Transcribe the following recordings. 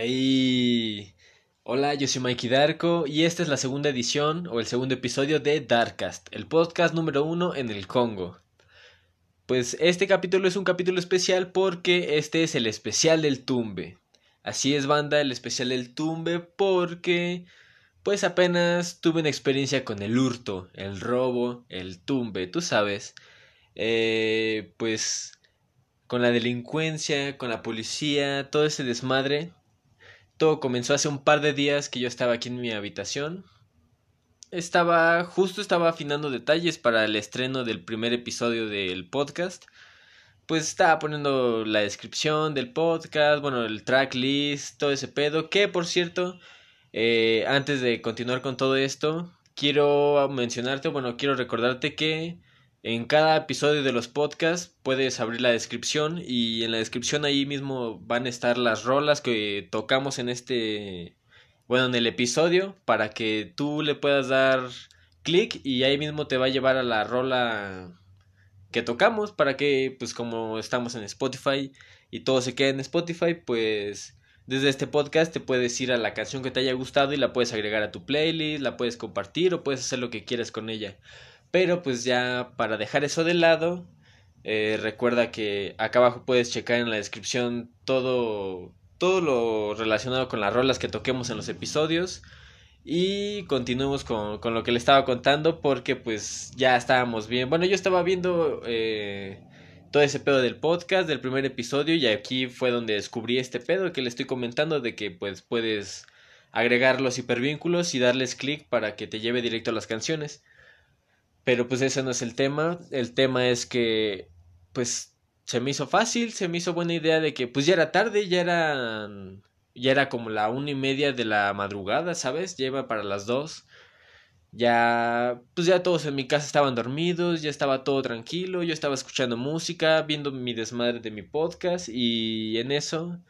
Hey. Hola, yo soy Mikey Darko y esta es la segunda edición o el segundo episodio de Darkcast, el podcast número uno en el Congo. Pues este capítulo es un capítulo especial porque este es el especial del tumbe. Así es, banda, el especial del tumbe porque pues apenas tuve una experiencia con el hurto, el robo, el tumbe, tú sabes. Eh, pues con la delincuencia, con la policía, todo ese desmadre. Todo comenzó hace un par de días que yo estaba aquí en mi habitación. Estaba, justo estaba afinando detalles para el estreno del primer episodio del podcast. Pues estaba poniendo la descripción del podcast, bueno, el tracklist, todo ese pedo. Que por cierto, eh, antes de continuar con todo esto, quiero mencionarte, bueno, quiero recordarte que en cada episodio de los podcasts puedes abrir la descripción y en la descripción ahí mismo van a estar las rolas que tocamos en este, bueno, en el episodio para que tú le puedas dar clic y ahí mismo te va a llevar a la rola que tocamos para que pues como estamos en Spotify y todo se queda en Spotify pues desde este podcast te puedes ir a la canción que te haya gustado y la puedes agregar a tu playlist, la puedes compartir o puedes hacer lo que quieras con ella. Pero pues ya para dejar eso de lado, eh, recuerda que acá abajo puedes checar en la descripción todo, todo lo relacionado con las rolas que toquemos en los episodios. Y continuemos con, con lo que le estaba contando porque pues ya estábamos bien. Bueno, yo estaba viendo eh, todo ese pedo del podcast, del primer episodio, y aquí fue donde descubrí este pedo que le estoy comentando de que pues puedes agregar los hipervínculos y darles clic para que te lleve directo a las canciones. Pero pues ese no es el tema, el tema es que pues se me hizo fácil, se me hizo buena idea de que pues ya era tarde, ya era ya era como la una y media de la madrugada, ¿sabes? Lleva para las dos ya pues ya todos en mi casa estaban dormidos, ya estaba todo tranquilo, yo estaba escuchando música, viendo mi desmadre de mi podcast y en eso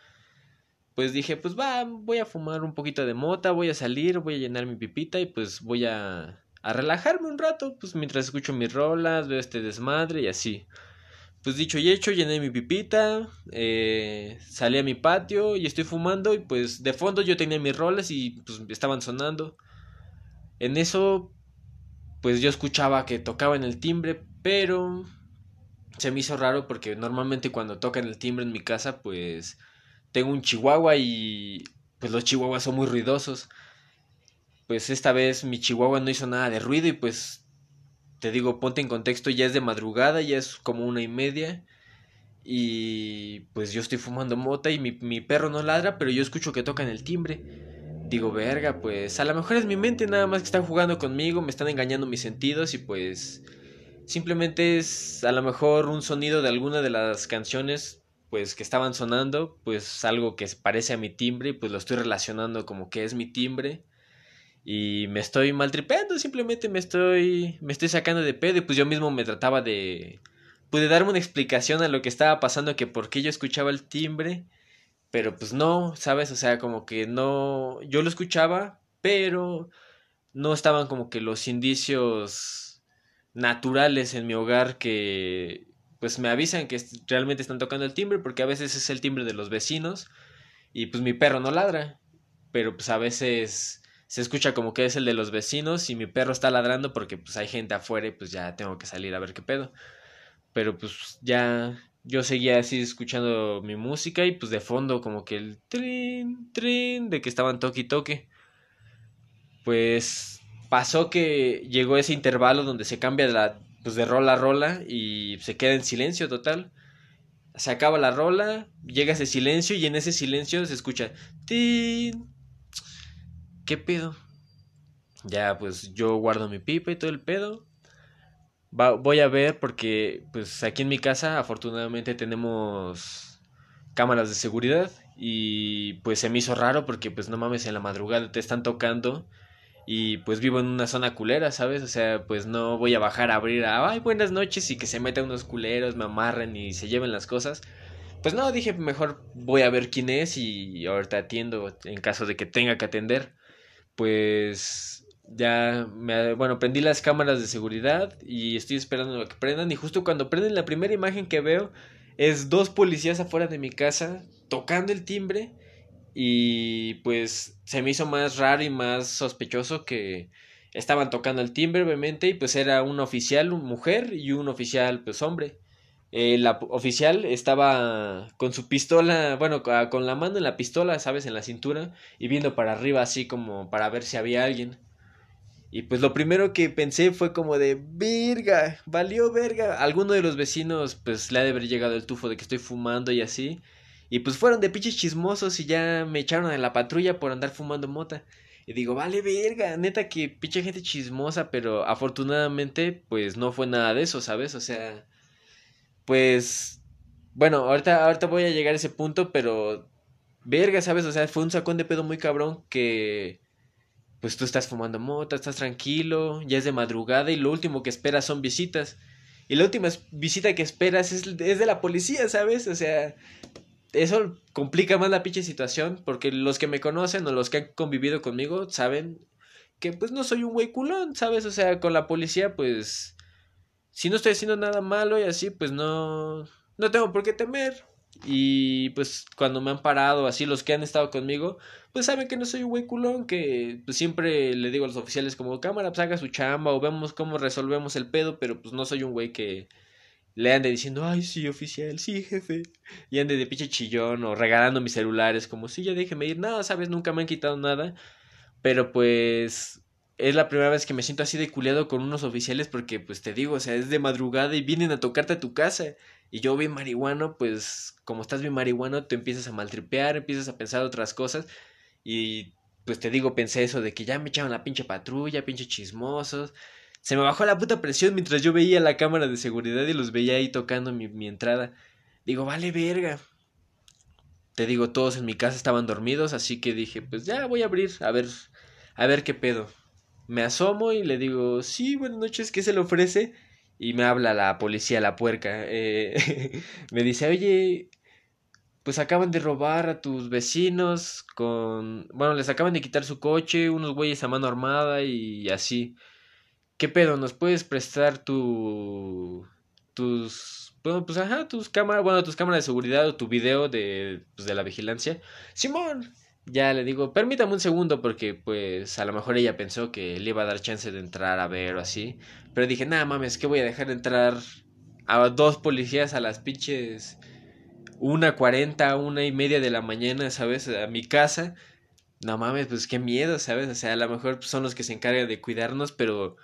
pues dije, pues va, voy a fumar un poquito de mota, voy a salir, voy a llenar mi pipita y pues voy a, a relajarme un rato, pues mientras escucho mis rolas, veo este desmadre y así. Pues dicho y hecho, llené mi pipita, eh, salí a mi patio y estoy fumando y pues de fondo yo tenía mis rolas y pues estaban sonando. En eso, pues yo escuchaba que tocaban el timbre, pero se me hizo raro porque normalmente cuando tocan el timbre en mi casa, pues tengo un chihuahua y pues los chihuahuas son muy ruidosos. Pues esta vez mi chihuahua no hizo nada de ruido y pues te digo, ponte en contexto, ya es de madrugada, ya es como una y media. Y pues yo estoy fumando mota y mi, mi perro no ladra, pero yo escucho que tocan el timbre digo, verga, pues a lo mejor es mi mente nada más que están jugando conmigo, me están engañando mis sentidos y pues simplemente es a lo mejor un sonido de alguna de las canciones pues que estaban sonando, pues algo que parece a mi timbre y pues lo estoy relacionando como que es mi timbre y me estoy maltripeando, simplemente me estoy me estoy sacando de pedo y pues yo mismo me trataba de pude darme una explicación a lo que estaba pasando que por qué yo escuchaba el timbre pero pues no, ¿sabes? O sea, como que no, yo lo escuchaba, pero no estaban como que los indicios naturales en mi hogar que pues me avisan que realmente están tocando el timbre porque a veces es el timbre de los vecinos y pues mi perro no ladra, pero pues a veces se escucha como que es el de los vecinos y mi perro está ladrando porque pues hay gente afuera y pues ya tengo que salir a ver qué pedo. Pero pues ya yo seguía así escuchando mi música y pues de fondo como que el trin, trin de que estaban toque y toque. Pues pasó que llegó ese intervalo donde se cambia de, la, pues de rola a rola y se queda en silencio total. Se acaba la rola, llega ese silencio y en ese silencio se escucha. ¿Qué pedo? Ya pues yo guardo mi pipa y todo el pedo voy a ver porque pues aquí en mi casa afortunadamente tenemos cámaras de seguridad y pues se me hizo raro porque pues no mames en la madrugada te están tocando y pues vivo en una zona culera, ¿sabes? O sea, pues no voy a bajar a abrir a, ay, buenas noches y que se metan unos culeros, me amarren y se lleven las cosas. Pues no, dije, mejor voy a ver quién es y ahorita atiendo en caso de que tenga que atender. Pues ya me bueno prendí las cámaras de seguridad y estoy esperando a que prendan y justo cuando prenden la primera imagen que veo es dos policías afuera de mi casa tocando el timbre y pues se me hizo más raro y más sospechoso que estaban tocando el timbre obviamente y pues era un oficial mujer y un oficial pues hombre. Eh, la oficial estaba con su pistola, bueno, con la mano en la pistola, ¿sabes? En la cintura y viendo para arriba así como para ver si había alguien. Y pues lo primero que pensé fue como de, verga, valió verga. Alguno de los vecinos pues le ha de haber llegado el tufo de que estoy fumando y así. Y pues fueron de pinches chismosos y ya me echaron en la patrulla por andar fumando mota. Y digo, vale verga, neta que pinche gente chismosa, pero afortunadamente pues no fue nada de eso, ¿sabes? O sea, pues, bueno, ahorita, ahorita voy a llegar a ese punto, pero verga, ¿sabes? O sea, fue un sacón de pedo muy cabrón que pues tú estás fumando mota, estás tranquilo, ya es de madrugada y lo último que esperas son visitas. Y la última visita que esperas es, es de la policía, ¿sabes? O sea, eso complica más la pinche situación porque los que me conocen o los que han convivido conmigo saben que pues no soy un güey culón, ¿sabes? O sea, con la policía pues si no estoy haciendo nada malo y así pues no no tengo por qué temer. Y pues cuando me han parado, así los que han estado conmigo, pues saben que no soy un güey culón, que pues siempre le digo a los oficiales como cámara, pues haga su chamba o vemos cómo resolvemos el pedo, pero pues no soy un güey que le ande diciendo, ay sí, oficial, sí, jefe, y ande de pinche chillón o regalando mis celulares, como si ya déjeme ir, nada, sabes, nunca me han quitado nada, pero pues es la primera vez que me siento así de culiado con unos oficiales porque pues te digo, o sea, es de madrugada y vienen a tocarte a tu casa y yo bien marihuano, pues como estás bien marihuano, te empiezas a maltripear, empiezas a pensar otras cosas. Y pues te digo, pensé eso de que ya me echaban la pinche patrulla, pinche chismosos. Se me bajó la puta presión mientras yo veía la cámara de seguridad y los veía ahí tocando mi, mi entrada. Digo, vale verga. Te digo, todos en mi casa estaban dormidos, así que dije, pues ya voy a abrir, a ver, a ver qué pedo. Me asomo y le digo, sí, buenas noches, ¿qué se le ofrece? y me habla la policía, la puerca. Eh, me dice, oye, pues acaban de robar a tus vecinos con... Bueno, les acaban de quitar su coche, unos güeyes a mano armada y así. ¿Qué pedo? ¿Nos puedes prestar tu... tus... Bueno, pues ajá, tus cámaras, bueno, tus cámaras de seguridad o tu video de, pues, de la vigilancia? Simón, ya le digo, permítame un segundo porque pues a lo mejor ella pensó que le iba a dar chance de entrar a ver o así. Pero dije, nada mames, que voy a dejar entrar a dos policías a las pinches una cuarenta, una y media de la mañana, ¿sabes? A mi casa. No mames, pues qué miedo, ¿sabes? O sea, a lo mejor son los que se encargan de cuidarnos, pero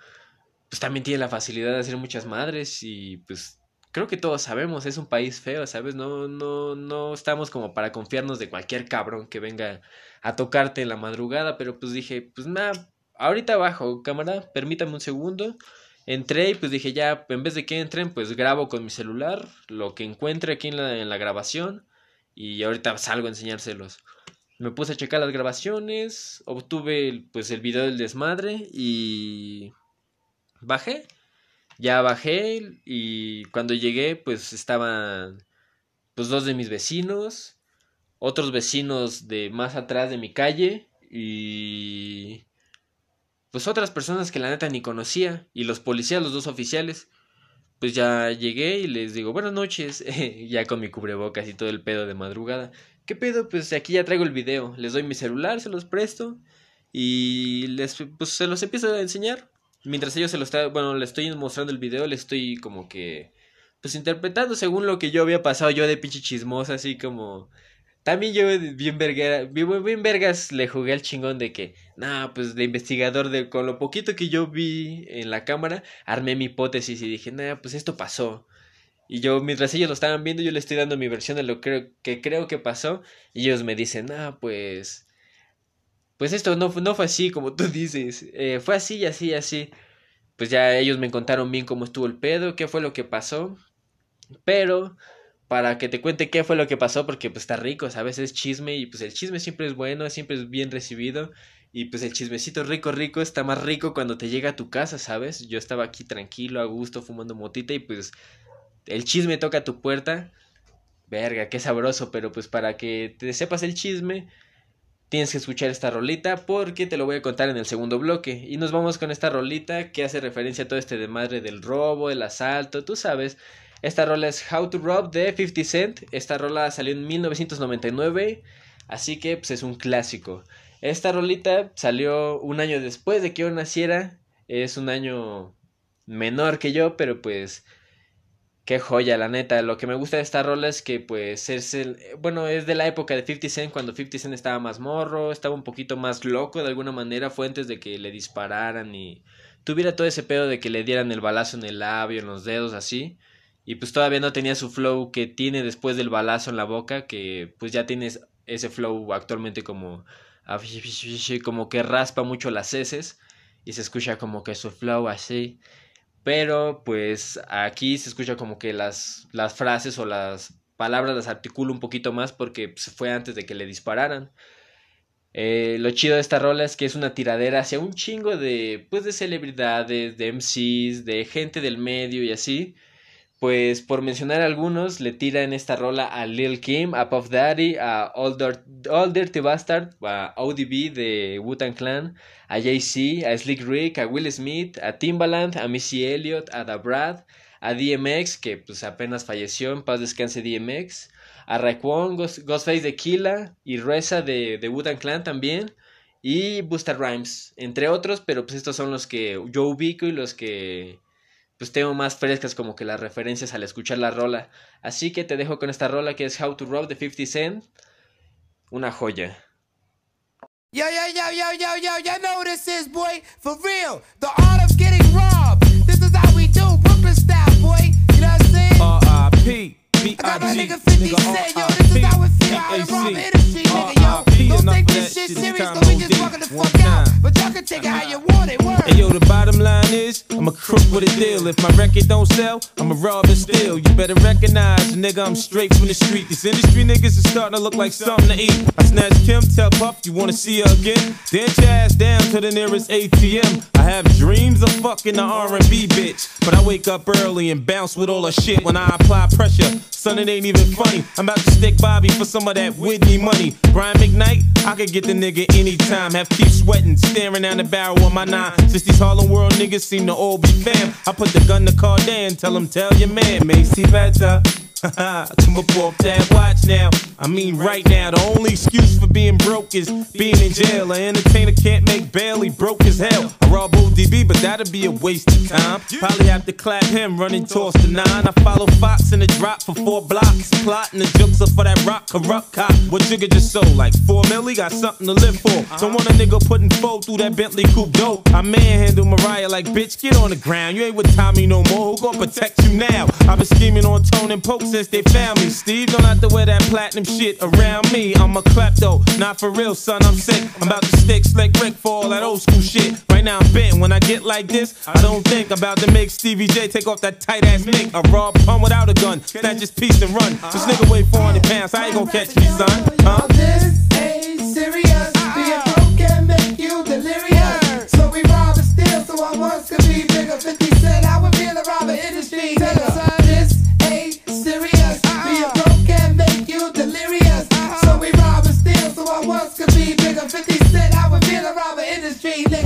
pues también tienen la facilidad de hacer muchas madres y pues creo que todos sabemos, es un país feo, ¿sabes? No, no, no estamos como para confiarnos de cualquier cabrón que venga a tocarte en la madrugada, pero pues dije, pues nada, ahorita abajo, cámara, permítame un segundo. Entré y pues dije, ya, en vez de que entren, pues grabo con mi celular lo que encuentre aquí en la, en la grabación y ahorita salgo a enseñárselos. Me puse a checar las grabaciones, obtuve pues el video del desmadre y bajé ya bajé y cuando llegué pues estaban pues dos de mis vecinos, otros vecinos de más atrás de mi calle y pues otras personas que la neta ni conocía y los policías, los dos oficiales. Pues ya llegué y les digo buenas noches, ya con mi cubrebocas y todo el pedo de madrugada. ¿Qué pedo? Pues aquí ya traigo el video, les doy mi celular, se los presto y les pues se los empiezo a enseñar mientras ellos se lo está, bueno, le estoy mostrando el video, le estoy como que, pues interpretando según lo que yo había pasado yo de pinche chismosa, así como... También yo bien verga, bien vergas le jugué al chingón de que, nah, pues de investigador de con lo poquito que yo vi en la cámara, armé mi hipótesis y dije, nah, pues esto pasó. Y yo, mientras ellos lo estaban viendo, yo le estoy dando mi versión de lo que creo que pasó. Y ellos me dicen, nah, pues pues esto no, no fue así como tú dices, eh, fue así y así y así. Pues ya ellos me contaron bien cómo estuvo el pedo, qué fue lo que pasó. Pero para que te cuente qué fue lo que pasó, porque pues está rico, ¿sabes? Es chisme y pues el chisme siempre es bueno, siempre es bien recibido. Y pues el chismecito rico, rico está más rico cuando te llega a tu casa, ¿sabes? Yo estaba aquí tranquilo, a gusto, fumando motita y pues el chisme toca tu puerta. Verga, qué sabroso, pero pues para que te sepas el chisme, tienes que escuchar esta rolita porque te lo voy a contar en el segundo bloque. Y nos vamos con esta rolita que hace referencia a todo este de madre del robo, el asalto, tú sabes. Esta rola es How to Rob de 50 Cent. Esta rola salió en 1999. Así que pues es un clásico. Esta rolita salió un año después de que yo naciera. Es un año menor que yo, pero pues qué joya, la neta. Lo que me gusta de esta rola es que pues es el bueno, es de la época de 50 Cent cuando 50 Cent estaba más morro, estaba un poquito más loco de alguna manera, fue antes de que le dispararan y tuviera todo ese pedo de que le dieran el balazo en el labio, en los dedos así. Y pues todavía no tenía su flow que tiene después del balazo en la boca, que pues ya tienes ese flow actualmente como como que raspa mucho las heces y se escucha como que su flow así. Pero pues aquí se escucha como que las, las frases o las palabras las articula un poquito más porque pues, fue antes de que le dispararan. Eh, lo chido de esta rola es que es una tiradera hacia un chingo de pues de celebridades, de MCs, de gente del medio y así pues por mencionar algunos, le tira en esta rola a Lil Kim, a Puff Daddy, a All, Dirty Bastard, a ODB de Wu-Tang Clan, a Jay-Z, a Slick Rick, a Will Smith, a Timbaland, a Missy Elliott, a Da Brad, a DMX, que pues apenas falleció, en paz descanse DMX, a Raekwon, Ghostface de Killa y Reza de, de Wu-Tang Clan también, y Busta Rhymes, entre otros, pero pues estos son los que yo ubico y los que pues tengo más frescas como que las referencias al escuchar la rola. Así que te dejo con esta rola que es How to Rob de 50 Cent. Una joya. Yo, yo, yo, yo, yo, yo, you know this is, boy, for real. The art of getting robbed. This is how we do Brooklyn style, boy. You know what I'm saying? R.I.P. B-I-G, nigga, 50 Cent, yo, this is how it feel, how to rob industry, nigga, yo. Uh, don't take this shit serious, cause we just walking the fuck out. But y'all can take it how you want it, word. Hey, yo, the bottom line is, I'm a crook with a deal. If my record don't sell, I'm a rob and steal. You better recognize, nigga, I'm straight from the street. These industry niggas is starting to look like something to eat. I snatch Kim, tell Puff, you wanna see her again? Dance your ass down to the nearest ATM. I have dreams of fucking the R&B bitch. But I wake up early and bounce with all the shit when I apply pressure. Son, it ain't even funny. I'm about to stick Bobby for some of that Whitney money. Brian McKnight, I could get the nigga anytime. Have keep sweating, staring down the barrel of my nine. Since these Harlem World niggas seem to all be fam, I put the gun to car down, tell him, tell your man, Macy better. Come up off that watch now. I mean, right now, the only excuse for being broke is being in jail. An entertainer can't make bail, broke as hell. I rob ODB, but that'd be a waste of time. Probably have to clap him, running toss the nine. I follow Fox in the drop for four blocks. Plotting the jokes up for that rock corrupt cop. What Jigga just sold? Like four milli, got something to live for. Don't want a nigga putting four through that Bentley coupe dope. I manhandle Mariah like, bitch, get on the ground. You ain't with Tommy no more. Who gon' protect you now? I've been scheming on Tone and Poke since they found me. Steve don't have to wear that platinum shit around me. I'm a klepto, not for real, son. I'm sick. I'm about to stick slick Rick for all that old school shit. Right now I'm bent. When I get like this, I don't think about to make Stevie J take off that tight ass mic. A raw pun without a gun. Snatch his piece and run. This nigga weigh 400 pounds. I ain't gonna catch me, son. Huh? This ain't serious.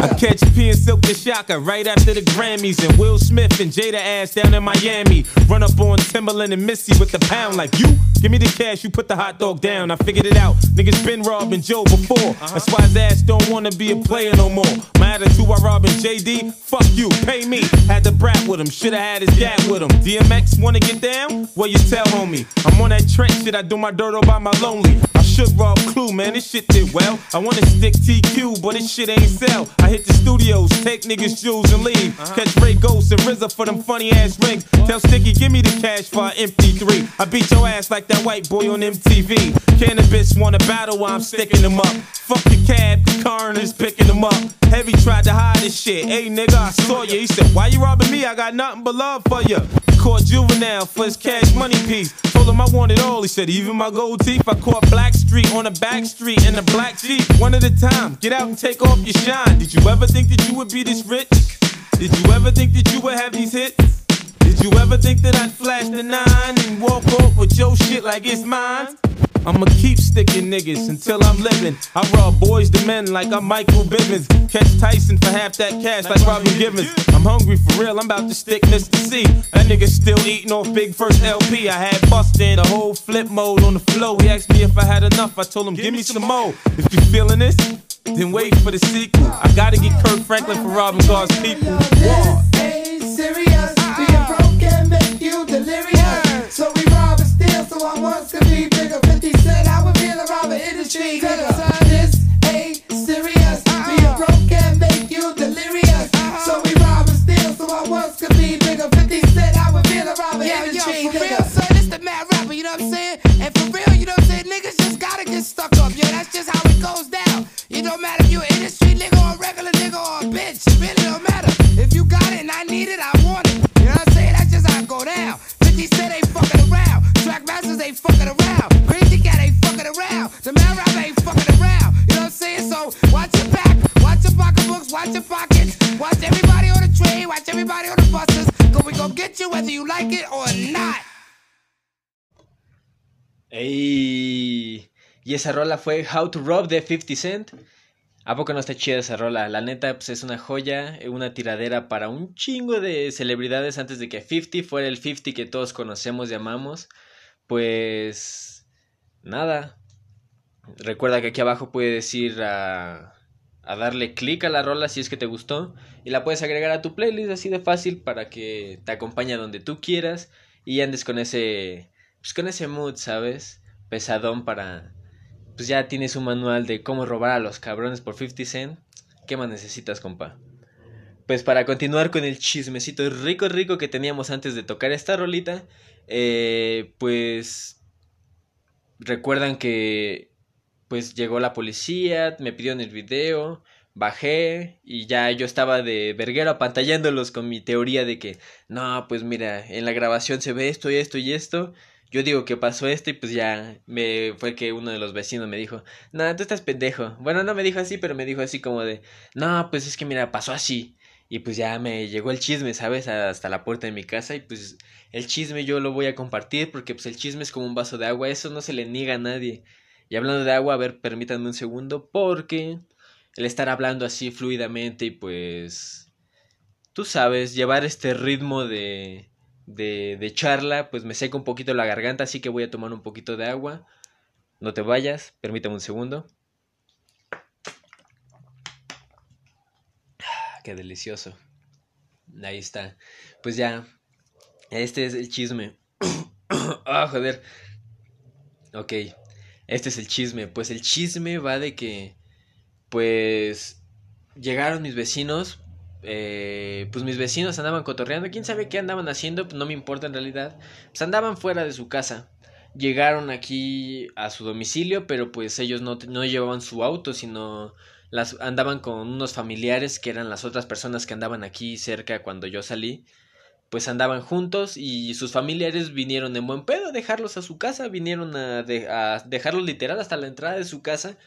I catch P and Silk the Shocker right after the Grammys and Will Smith and Jada ass down in Miami. Run up on Timberland and Missy with the pound like you. Give me the cash, you put the hot dog down. I figured it out. Niggas been robbing Joe before. That's why his ass don't wanna be a player no more. My attitude while robbing JD, fuck you, pay me. Had to brat with him, shoulda had his dad with him. DMX wanna get down? Well, you tell homie. I'm on that trench shit, I do my dirt all by my lonely. I should rob Clue, man, this shit did well. I wanna stick TQ, but this shit ain't sell. I hit the studios, take niggas' jewels and leave. Uh-huh. Catch Ray Ghost and RZA for them funny ass rings. Tell Sticky, give me the cash for an MP3. I beat your ass like that white boy on MTV. Cannabis wanna battle while I'm sticking them up. Fuck the cab, the coroner's picking them up. Heavy tried to hide his shit. Hey nigga, I saw you. He said, Why you robbing me? I got nothing but love for you. Caught juvenile for his cash money piece. Told him I wanted all. He said, Even my gold teeth. I caught Black Street on a back street in a black Jeep. One at a time. Get out and take off your shine. Did you ever think that you would be this rich? Did you ever think that you would have these hits? Did you ever think that I'd flash the nine and walk off with your shit like it's mine? I'ma keep sticking niggas until I'm living. I rob boys to men like I'm Michael Bivins. Catch Tyson for half that cash like Robin Givens. I'm hungry for real, I'm about to stick Mr. C. That nigga still eating off Big First LP. I had bustin' the whole flip mode on the flow. He asked me if I had enough, I told him give me some more. If you feeling this, then wait for the sequel. I gotta get Kurt Franklin for robbing God's people. War. Around the industry. This ain't serious. Being broke can make you delirious. Uh-huh. So we rob and steal, so I want to be bigger. 50 Cent, I would feel around the Yeah, yo, for real, son, this the mad rapper, you know what I'm saying? And for real, you know what I'm saying? Niggas just gotta get stuck up, yo. That's just how it goes down. It don't matter if you an industry nigga or a regular nigga or a bitch. It really don't matter. If you got it and I need it, I want it. You know what I'm saying? That's just how it go down. 50 Cent ain't fucking around. Track masters ain't fucking around. Crazy cat ain't around. Man rapper ain't fucking around. You know what I'm saying? So watch your back, watch your pocketbooks, watch your pockets. Watch everybody on the train, watch everybody on the buses. Cause we gon' get you whether you like it or not. Y esa rola fue How to Rob de 50 Cent. ¿A poco no está chida esa rola? La neta, pues es una joya, una tiradera para un chingo de celebridades antes de que 50 fuera el 50 que todos conocemos y amamos. Pues. Nada. Recuerda que aquí abajo puedes ir a, a darle clic a la rola si es que te gustó. Y la puedes agregar a tu playlist así de fácil para que te acompañe donde tú quieras. Y andes con ese. Pues con ese mood, ¿sabes? Pesadón para pues ya tienes un manual de cómo robar a los cabrones por 50 cent. ¿Qué más necesitas, compa? Pues para continuar con el chismecito rico rico que teníamos antes de tocar esta rolita, eh, pues recuerdan que pues llegó la policía, me pidieron el video, bajé y ya yo estaba de verguero apantallándolos con mi teoría de que no, pues mira, en la grabación se ve esto y esto y esto yo digo que pasó esto y pues ya me fue que uno de los vecinos me dijo, no, tú estás pendejo. Bueno, no me dijo así, pero me dijo así como de, no, pues es que mira, pasó así. Y pues ya me llegó el chisme, ¿sabes? Hasta la puerta de mi casa y pues el chisme yo lo voy a compartir porque pues el chisme es como un vaso de agua, eso no se le niega a nadie. Y hablando de agua, a ver, permítanme un segundo porque el estar hablando así fluidamente y pues tú sabes, llevar este ritmo de de, charla, pues me seca un poquito la garganta, así que voy a tomar un poquito de agua. No te vayas, permítame un segundo. Ah, qué delicioso. Ahí está. Pues ya, este es el chisme. ah, joder. Ok, este es el chisme. Pues el chisme va de que, pues, llegaron mis vecinos eh, pues mis vecinos andaban cotorreando, quién sabe qué andaban haciendo, pues no me importa en realidad, pues andaban fuera de su casa, llegaron aquí a su domicilio, pero pues ellos no, no llevaban su auto, sino las andaban con unos familiares que eran las otras personas que andaban aquí cerca cuando yo salí, pues andaban juntos y sus familiares vinieron en buen pedo a dejarlos a su casa, vinieron a, dejarlos literal hasta la entrada de su casa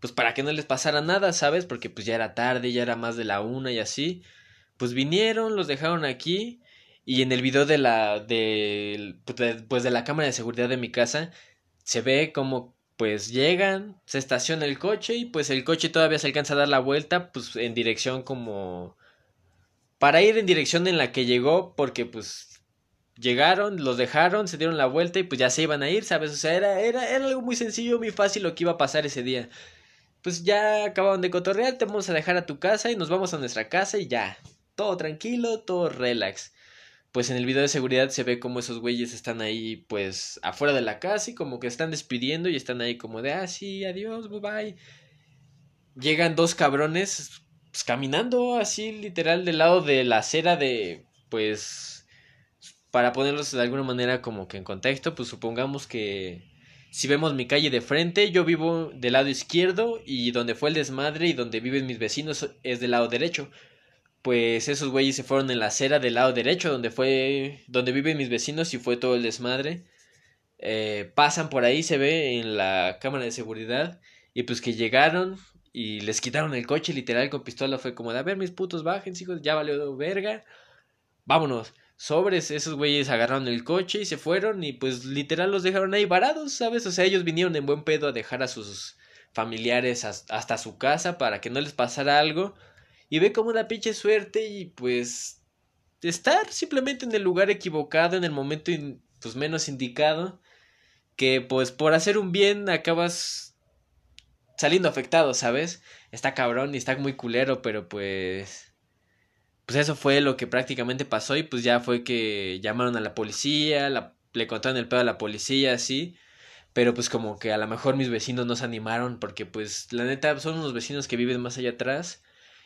pues para que no les pasara nada, ¿sabes? Porque pues ya era tarde, ya era más de la una y así. Pues vinieron, los dejaron aquí y en el video de la de pues de la cámara de seguridad de mi casa se ve como pues llegan, se estaciona el coche y pues el coche todavía se alcanza a dar la vuelta pues en dirección como para ir en dirección en la que llegó porque pues llegaron, los dejaron, se dieron la vuelta y pues ya se iban a ir, ¿sabes? O sea, era, era, era algo muy sencillo, muy fácil lo que iba a pasar ese día pues ya acabaron de cotorrear, te vamos a dejar a tu casa y nos vamos a nuestra casa y ya. Todo tranquilo, todo relax. Pues en el video de seguridad se ve como esos güeyes están ahí, pues, afuera de la casa y como que están despidiendo y están ahí como de, ah, sí, adiós, bye bye. Llegan dos cabrones, pues, caminando así, literal, del lado de la acera de, pues, para ponerlos de alguna manera como que en contexto, pues supongamos que si vemos mi calle de frente, yo vivo del lado izquierdo y donde fue el desmadre y donde viven mis vecinos es del lado derecho. Pues esos güeyes se fueron en la acera del lado derecho, donde fue, donde viven mis vecinos y fue todo el desmadre. Eh, pasan por ahí, se ve en la cámara de seguridad y pues que llegaron y les quitaron el coche literal con pistola fue como de a ver mis putos bajen hijos ya valió verga vámonos sobres, esos güeyes agarraron el coche y se fueron y pues literal los dejaron ahí varados, ¿sabes? O sea, ellos vinieron en buen pedo a dejar a sus familiares hasta su casa para que no les pasara algo y ve como una pinche suerte y pues estar simplemente en el lugar equivocado en el momento pues menos indicado que pues por hacer un bien acabas saliendo afectado, ¿sabes? Está cabrón y está muy culero, pero pues pues eso fue lo que prácticamente pasó y pues ya fue que llamaron a la policía, le contaron el pedo a la policía, así. Pero pues como que a lo mejor mis vecinos no se animaron porque pues la neta son unos vecinos que viven más allá atrás.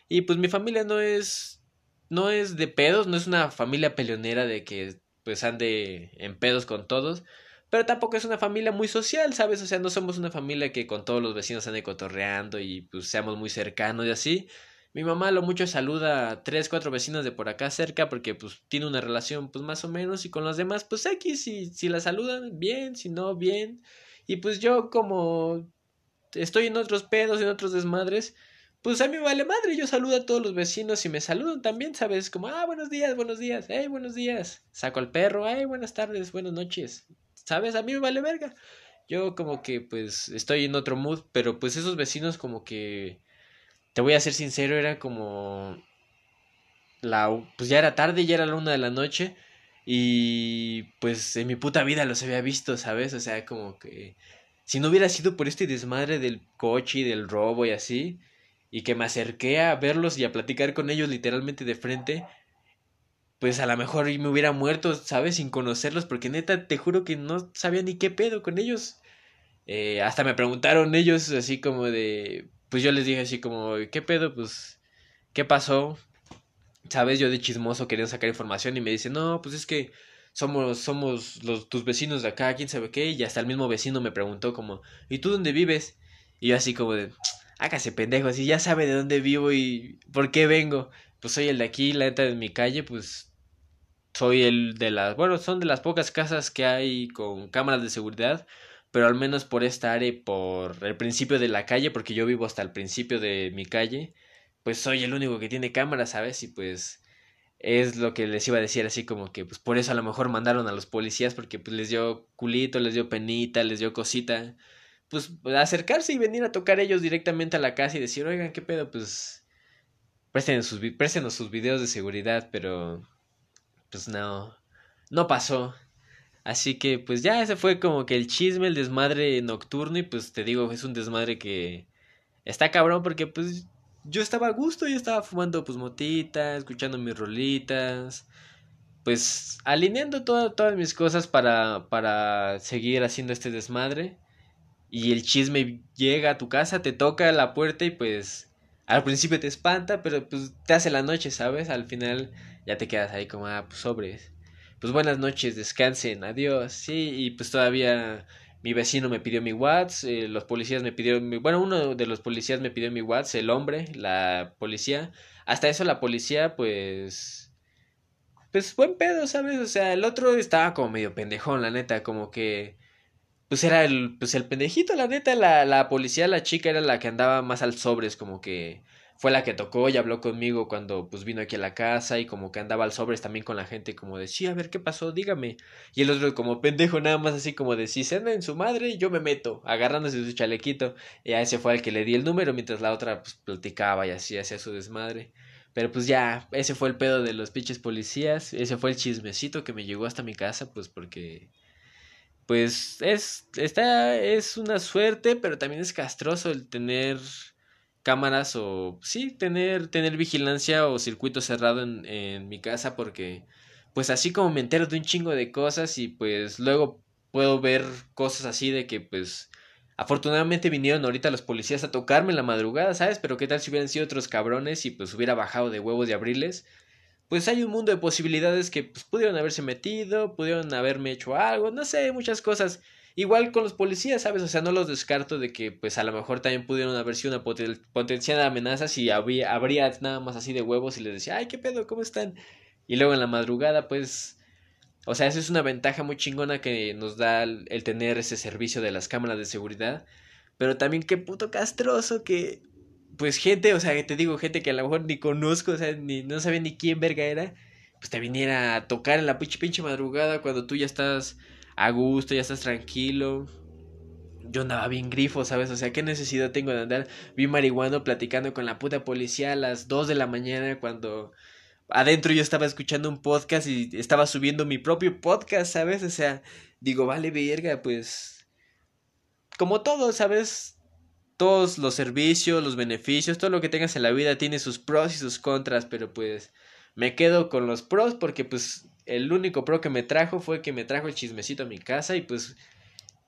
Y pues mi familia no es, no es de pedos, no es una familia peleonera de que pues ande en pedos con todos. Pero tampoco es una familia muy social, ¿sabes? O sea, no somos una familia que con todos los vecinos ande cotorreando y pues seamos muy cercanos y así. Mi mamá lo mucho saluda a tres, cuatro vecinos de por acá cerca porque pues tiene una relación pues más o menos y con los demás pues X, si, si la saludan bien, si no bien. Y pues yo como estoy en otros pedos, en otros desmadres, pues a mí me vale madre, yo saludo a todos los vecinos y me saludan también, ¿sabes? Como, ah, buenos días, buenos días, hey, buenos días. Saco al perro, hey, buenas tardes, buenas noches. ¿Sabes? A mí me vale verga. Yo como que pues estoy en otro mood, pero pues esos vecinos como que te voy a ser sincero, era como la pues ya era tarde, ya era la una de la noche y pues en mi puta vida los había visto, ¿sabes? O sea, como que si no hubiera sido por este desmadre del coche y del robo y así, y que me acerqué a verlos y a platicar con ellos literalmente de frente, pues a lo mejor me hubiera muerto, ¿sabes? Sin conocerlos, porque neta, te juro que no sabía ni qué pedo con ellos. Eh, hasta me preguntaron ellos así como de, pues yo les dije así como, ¿qué pedo? Pues, ¿qué pasó? ¿Sabes? Yo de chismoso quería sacar información y me dice, no, pues es que somos, somos los, tus vecinos de acá, quién sabe qué, y hasta el mismo vecino me preguntó como, ¿y tú dónde vives? Y yo así como de, hágase pendejo, así ya sabe de dónde vivo y por qué vengo. Pues soy el de aquí, la neta de mi calle, pues soy el de las, bueno, son de las pocas casas que hay con cámaras de seguridad pero al menos por esta área y por el principio de la calle, porque yo vivo hasta el principio de mi calle, pues soy el único que tiene cámara, ¿sabes? Y pues es lo que les iba a decir así como que pues por eso a lo mejor mandaron a los policías porque pues les dio culito, les dio penita, les dio cosita, pues acercarse y venir a tocar ellos directamente a la casa y decir, "Oigan, ¿qué pedo? Pues presten sus préstenos sus videos de seguridad", pero pues no no pasó. Así que pues ya ese fue como que el chisme, el desmadre nocturno y pues te digo, es un desmadre que está cabrón porque pues yo estaba a gusto, yo estaba fumando pues motitas, escuchando mis rolitas, pues alineando todas mis cosas para, para seguir haciendo este desmadre. Y el chisme llega a tu casa, te toca la puerta y pues al principio te espanta, pero pues te hace la noche, ¿sabes? Al final ya te quedas ahí como, ah, pues sobres pues buenas noches, descansen, adiós, sí, y pues todavía mi vecino me pidió mi WhatsApp, eh, los policías me pidieron mi, bueno, uno de los policías me pidió mi WhatsApp, el hombre, la policía, hasta eso la policía, pues, pues buen pedo, ¿sabes? O sea, el otro estaba como medio pendejón, la neta, como que, pues era el, pues el pendejito, la neta, la, la policía, la chica era la que andaba más al sobres, como que fue la que tocó y habló conmigo cuando pues vino aquí a la casa y como que andaba al sobres también con la gente como de sí, a ver qué pasó, dígame. Y el otro como pendejo nada más así como de si se anda en su madre, yo me meto, agarrándose su chalequito. Y a ese fue al que le di el número mientras la otra pues platicaba y así hacía su desmadre. Pero pues ya, ese fue el pedo de los pinches policías, ese fue el chismecito que me llegó hasta mi casa pues porque pues es está es una suerte, pero también es castroso el tener cámaras o sí, tener, tener vigilancia o circuito cerrado en, en mi casa porque pues así como me entero de un chingo de cosas y pues luego puedo ver cosas así de que pues afortunadamente vinieron ahorita los policías a tocarme en la madrugada, ¿sabes? Pero qué tal si hubieran sido otros cabrones y pues hubiera bajado de huevos de abrirles. Pues hay un mundo de posibilidades que pues pudieron haberse metido, pudieron haberme hecho algo, no sé, muchas cosas. Igual con los policías, ¿sabes? O sea, no los descarto de que pues a lo mejor también pudieron haber sido una potencial amenaza si habría, nada más así de huevos y les decía, ay, qué pedo, ¿cómo están? Y luego en la madrugada, pues, o sea, eso es una ventaja muy chingona que nos da el, tener ese servicio de las cámaras de seguridad. Pero también qué puto castroso que, pues gente, o sea, que te digo, gente que a lo mejor ni conozco, o sea, ni, no sabía ni quién verga era pues te viniera a tocar en la pinche, pinche madrugada cuando tú ya estás a gusto, ya estás tranquilo. Yo andaba bien grifo, ¿sabes? O sea, ¿qué necesidad tengo de andar bien marihuano platicando con la puta policía a las 2 de la mañana cuando adentro yo estaba escuchando un podcast y estaba subiendo mi propio podcast, ¿sabes? O sea, digo, vale verga, pues... Como todo, ¿sabes? Todos los servicios, los beneficios, todo lo que tengas en la vida tiene sus pros y sus contras, pero pues me quedo con los pros porque pues el único pro que me trajo fue que me trajo el chismecito a mi casa y pues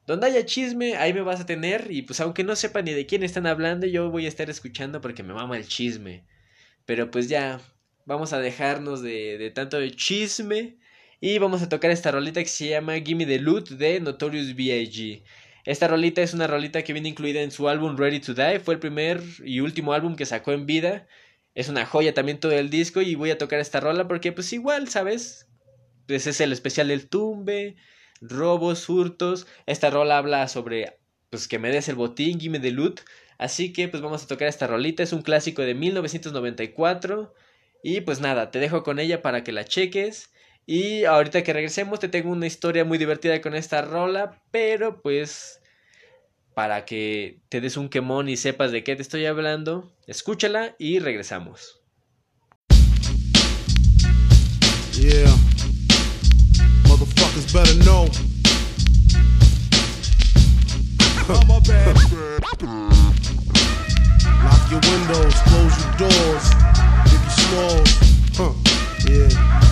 donde haya chisme, ahí me vas a tener y pues aunque no sepa ni de quién están hablando, yo voy a estar escuchando porque me mama el chisme. Pero pues ya, vamos a dejarnos de, de tanto de chisme y vamos a tocar esta rolita que se llama Gimme the Loot de Notorious B.I.G. Esta rolita es una rolita que viene incluida en su álbum Ready to Die, fue el primer y último álbum que sacó en vida. Es una joya también todo el disco y voy a tocar esta rola porque pues igual, ¿sabes? Pues es el especial del tumbe, robos, hurtos. Esta rola habla sobre pues que me des el botín, gimme the loot. Así que pues vamos a tocar esta rolita, es un clásico de 1994 y pues nada, te dejo con ella para que la cheques. Y ahorita que regresemos te tengo una historia muy divertida con esta rola, pero pues para que te des un quemón y sepas de qué te estoy hablando, escúchala y regresamos. Yeah. Motherfuckers better know. Lock your windows, close your doors. Biggie Smalls. Huh. Yeah.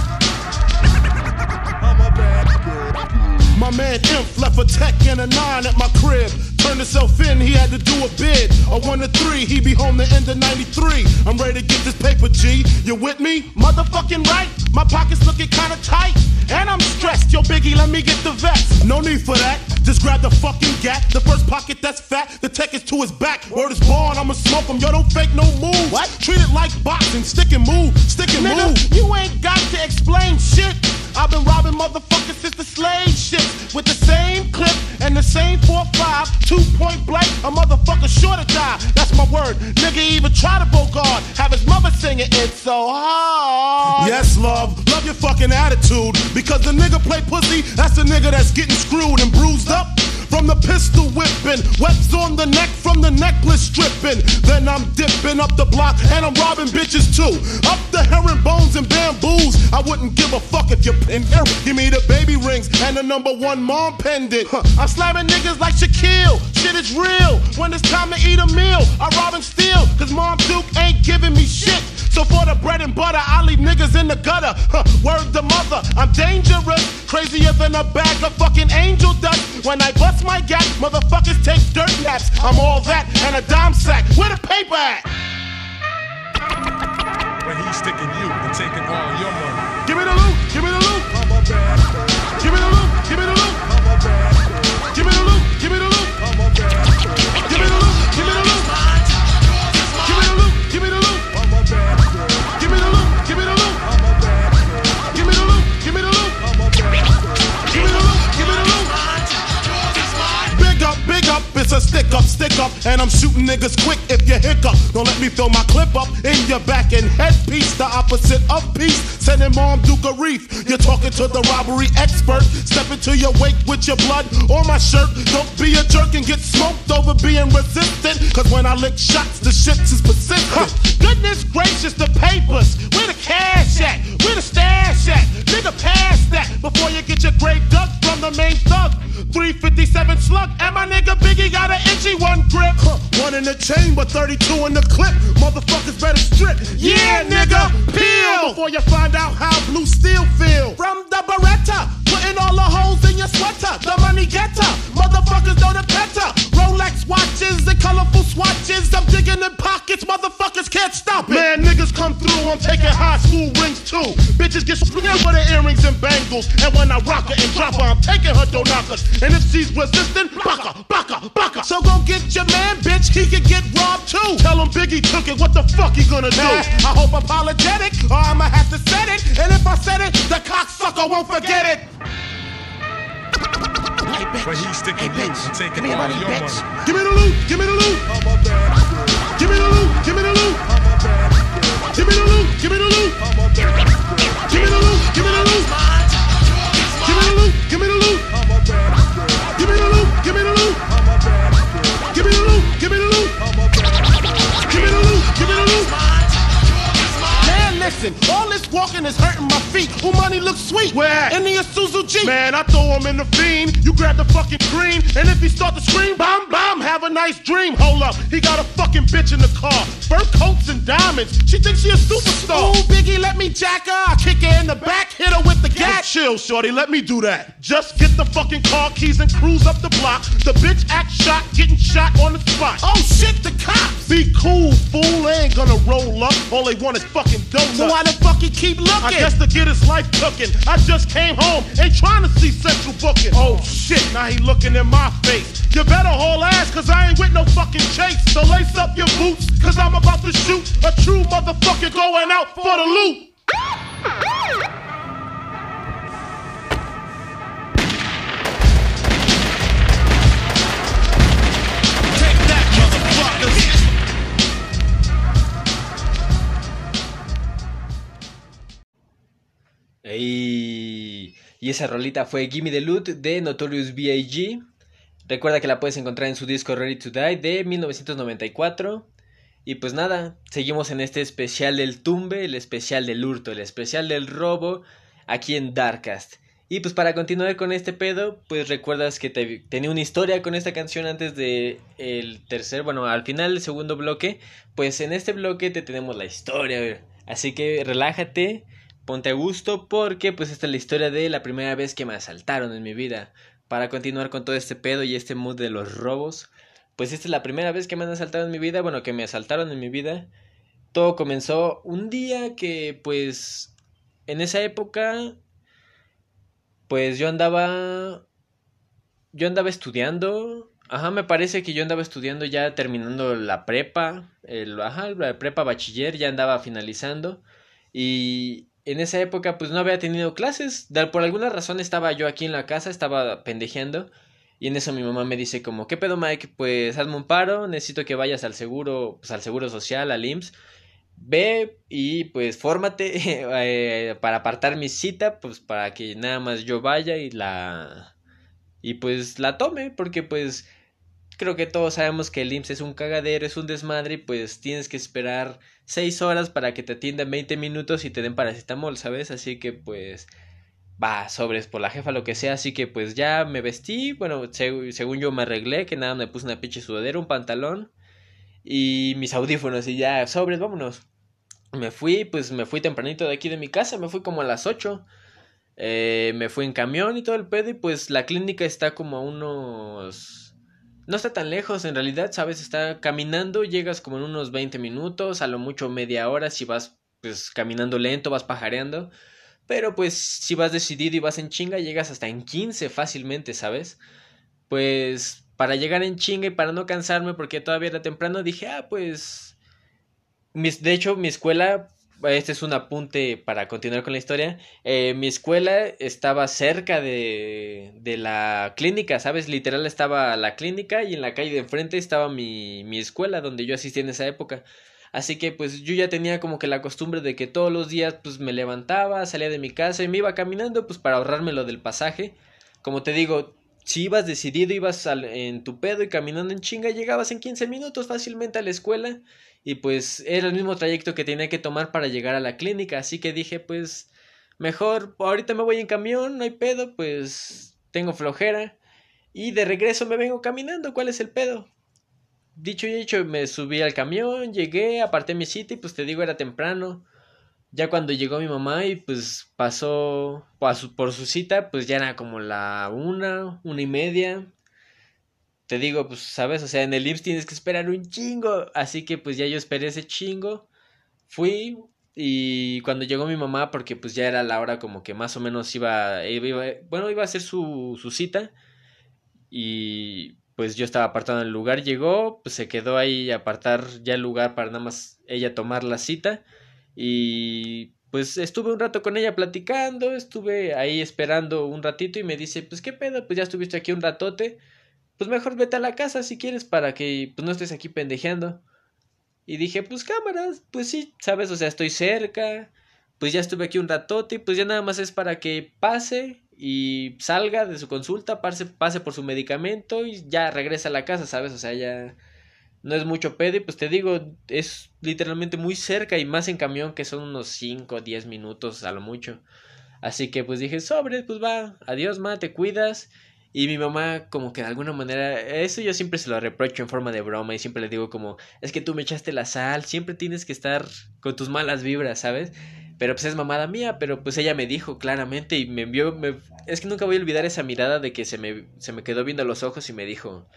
My man Imp left a tech and a nine at my crib. Turned himself in, he had to do a bid. A one to three, he be home the end of 93. I'm ready to get this paper, G. You with me? Motherfucking right. My pockets looking kinda tight. And I'm stressed. Yo, Biggie, let me get the vest. No need for that. Just grab the fucking gat. The first pocket that's fat. The tech is to his back. Word is born, I'ma smoke him. Yo, don't fake no move. What? Treat it like boxing. Stick and move. Stick and Nigga, move. you ain't got to explain shit. I've been robbing motherfuckers since the slave shit. With the same clip and the same 4-5, two point blank, a motherfucker sure to die. That's my word. Nigga even try to bogard. Have his mother singing it so hard. Yes, love. Love your fucking attitude. Because the nigga play pussy, that's the nigga that's getting screwed and bruised up. From the pistol whipping, webs on the neck from the necklace stripping. Then I'm dipping up the block and I'm robbing bitches too. Up the herringbones and bamboos. I wouldn't give a fuck if you're in here. Give me the baby rings and the number one mom pendant. Huh. I'm slamming niggas like Shaquille. Shit is real. When it's time to eat a meal, I rob and steal. Cause Mom Duke ain't giving me shit. So for the bread and butter, I leave niggas in the gutter. Huh, word to mother, I'm dangerous. Crazier than a bag of fucking angel dust. When I bust my gap, motherfuckers take dirt naps. I'm all that and a dime sack. Where the paper at? But he's sticking you and taking all your money. Give me the loot, give me the loot. It's a stick up, stick up, and I'm shooting niggas quick if you hiccup. Don't let me throw my clip up in your back and headpiece, the opposite of peace. Send Sending mom Duke a reef. You're talking to the robbery expert. Step into your wake with your blood or my shirt. Don't be a jerk and get smoked over being resistant. Cause when I lick shots, the shits is persistent. Huh. Goodness gracious, the papers. Where the cash at? Where the stash at? Nigga, pass that before you get your grave dug from the main thug. 357 slug, and my nigga Biggie got an itchy one grip. Huh. One in the chamber, 32 in the clip. Motherfuckers better strip. Yeah, nigga, peel before you find out how blue steel feel. From the Beretta, putting all the holes in your sweater. The money getter, motherfuckers know the better. Rolex watches and colorful swatches. I'm digging in pockets, motherfuckers can't stop it. Man, niggas come through, I'm taking high school rings too. Bitches get screwed for the earrings and bangles. And when I rock her and drop her, I'm taking her donakas. And if she's resistant, baka, baka, baka. So go get your man, bitch, he could get robbed too. Tell him Biggie took it, what the fuck he gonna do? I hope apologetic, or I'ma have to set it. And if I said it, the cocksucker won't forget it. Hey, bitch. But he's sticking hey, you bitch. and taking Give me all money, your bitch. money. Give me the loot, give me the loot. Give me the loot, Give me the loot, give me the loot. Give me the loot, give me the loot. Give me the loot, give me the loot. Give me the loot, give me the loot. flexing. All this walking is hurting my feet. Umani looks sweet. Where? In the Isuzu G. Man, I throw him in the fiend. You grab the fucking cream, And if he start to scream, bomb, bomb, have a nice dream. Hold up, he got a fucking bitch in the car. Fur coats and diamonds. She thinks she a superstar. Ooh, Biggie, let me jack her. I kick her in the back hit her with the gat. chill, shorty, let me do that. Just get the fucking car keys and cruise up the block. The bitch act shot, getting shot on the spot. Oh shit, the cops. Be cool, fool. They ain't gonna roll up. All they want is fucking donuts. So why the fuck he keep looking? I guess to get his life cooking. I just came home, ain't trying to see Central booking. Oh shit, now he looking in my face. You better haul ass, cause I ain't with no fucking chase. So lace up your boots, cause I'm about to shoot a true motherfucker going out for the loot. Y esa rolita fue Gimme the Loot de Notorious B.I.G. Recuerda que la puedes encontrar en su disco Ready to Die de 1994. Y pues nada, seguimos en este especial del tumbe, el especial del hurto, el especial del robo aquí en Darkcast. Y pues para continuar con este pedo, pues recuerdas que te- tenía una historia con esta canción antes de el tercer, bueno, al final del segundo bloque, pues en este bloque te tenemos la historia, así que relájate, ponte a gusto porque pues esta es la historia de la primera vez que me asaltaron en mi vida. Para continuar con todo este pedo y este mood de los robos, pues esta es la primera vez que me han asaltado en mi vida, bueno, que me asaltaron en mi vida. Todo comenzó un día que pues en esa época pues yo andaba yo andaba estudiando, ajá, me parece que yo andaba estudiando ya terminando la prepa, el ajá, la prepa bachiller ya andaba finalizando y en esa época pues no había tenido clases, por alguna razón estaba yo aquí en la casa, estaba pendejeando y en eso mi mamá me dice como, ¿qué pedo Mike? Pues hazme un paro, necesito que vayas al seguro, pues al seguro social, al IMSS. Ve y pues fórmate eh, para apartar mi cita, pues para que nada más yo vaya y la... Y pues la tome, porque pues creo que todos sabemos que el IMSS es un cagadero, es un desmadre y pues tienes que esperar 6 horas para que te atiendan 20 minutos y te den paracetamol, ¿sabes? Así que pues va, sobres por la jefa, lo que sea, así que pues ya me vestí, bueno, seg- según yo me arreglé, que nada, me puse una pinche sudadera, un pantalón y mis audífonos y ya, sobres, vámonos. Me fui, pues me fui tempranito de aquí de mi casa, me fui como a las 8. Eh, me fui en camión y todo el pedo y pues la clínica está como a unos... No está tan lejos en realidad, ¿sabes? Está caminando, llegas como en unos 20 minutos, a lo mucho media hora si vas pues caminando lento, vas pajareando. Pero pues si vas decidido y vas en chinga, llegas hasta en 15 fácilmente, ¿sabes? Pues para llegar en chinga y para no cansarme porque todavía era temprano, dije, ah, pues... De hecho, mi escuela, este es un apunte para continuar con la historia, eh, mi escuela estaba cerca de, de la clínica, ¿sabes? Literal estaba la clínica y en la calle de enfrente estaba mi, mi escuela donde yo asistí en esa época. Así que pues yo ya tenía como que la costumbre de que todos los días pues me levantaba, salía de mi casa y me iba caminando pues para ahorrarme lo del pasaje. Como te digo, si ibas decidido, ibas al- en tu pedo y caminando en chinga, llegabas en 15 minutos fácilmente a la escuela y pues era el mismo trayecto que tenía que tomar para llegar a la clínica. Así que dije pues mejor ahorita me voy en camión, no hay pedo, pues tengo flojera y de regreso me vengo caminando, ¿cuál es el pedo? Dicho y hecho, me subí al camión, llegué, aparté mi cita y pues te digo, era temprano. Ya cuando llegó mi mamá y pues pasó por su, por su cita, pues ya era como la una, una y media. Te digo, pues, ¿sabes? O sea, en el IMSS tienes que esperar un chingo. Así que pues ya yo esperé ese chingo. Fui y cuando llegó mi mamá, porque pues ya era la hora como que más o menos iba, iba- bueno, iba a hacer su, su cita. Y pues yo estaba apartado en el lugar, llegó, pues se quedó ahí apartar ya el lugar para nada más ella tomar la cita. Y pues estuve un rato con ella platicando, estuve ahí esperando un ratito y me dice, pues qué pedo, pues ya estuviste aquí un ratote, pues mejor vete a la casa si quieres para que pues no estés aquí pendejeando. Y dije, pues cámaras, pues sí, sabes, o sea, estoy cerca, pues ya estuve aquí un ratote y pues ya nada más es para que pase y salga de su consulta, pase, pase por su medicamento y ya regresa a la casa, ¿sabes? O sea, ya no es mucho pedo y pues te digo, es literalmente muy cerca y más en camión que son unos 5 o 10 minutos a lo mucho. Así que pues dije, sobre, pues va, adiós, ma, te cuidas. Y mi mamá, como que de alguna manera, eso yo siempre se lo reprocho en forma de broma y siempre le digo como, es que tú me echaste la sal, siempre tienes que estar con tus malas vibras, ¿sabes? Pero pues es mamada mía, pero pues ella me dijo claramente y me envió, me- es que nunca voy a olvidar esa mirada de que se me, se me quedó viendo los ojos y me dijo,